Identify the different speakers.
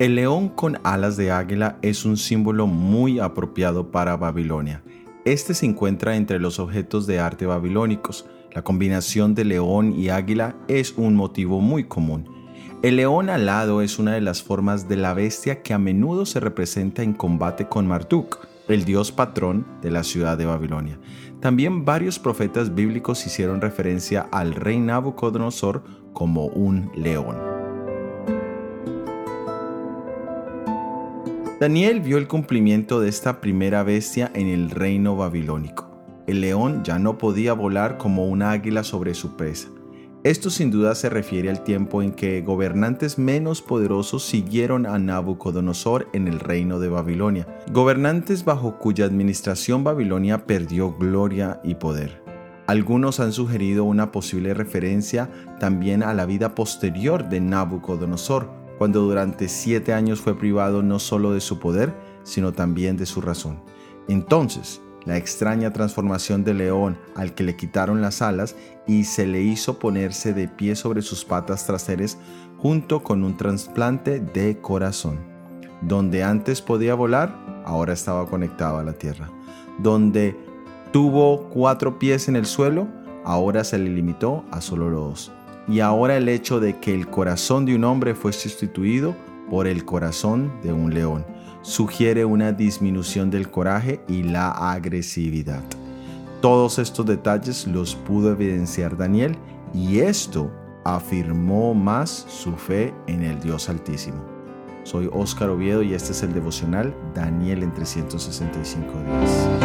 Speaker 1: El león con alas de águila es un símbolo muy apropiado para Babilonia. Este se encuentra entre los objetos de arte babilónicos. La combinación de león y águila es un motivo muy común. El león alado es una de las formas de la bestia que a menudo se representa en combate con Marduk, el dios patrón de la ciudad de Babilonia. También varios profetas bíblicos hicieron referencia al rey Nabucodonosor como un león. Daniel vio el cumplimiento de esta primera bestia en el reino babilónico. El león ya no podía volar como un águila sobre su presa. Esto sin duda se refiere al tiempo en que gobernantes menos poderosos siguieron a Nabucodonosor en el reino de Babilonia, gobernantes bajo cuya administración Babilonia perdió gloria y poder. Algunos han sugerido una posible referencia también a la vida posterior de Nabucodonosor, cuando durante siete años fue privado no solo de su poder, sino también de su razón. Entonces, la extraña transformación del león al que le quitaron las alas y se le hizo ponerse de pie sobre sus patas traseras junto con un trasplante de corazón. Donde antes podía volar, ahora estaba conectado a la tierra. Donde tuvo cuatro pies en el suelo, ahora se le limitó a solo dos y ahora el hecho de que el corazón de un hombre fue sustituido por el corazón de un león sugiere una disminución del coraje y la agresividad. Todos estos detalles los pudo evidenciar Daniel y esto afirmó más su fe en el Dios Altísimo. Soy Óscar Oviedo y este es el devocional Daniel en 365 días.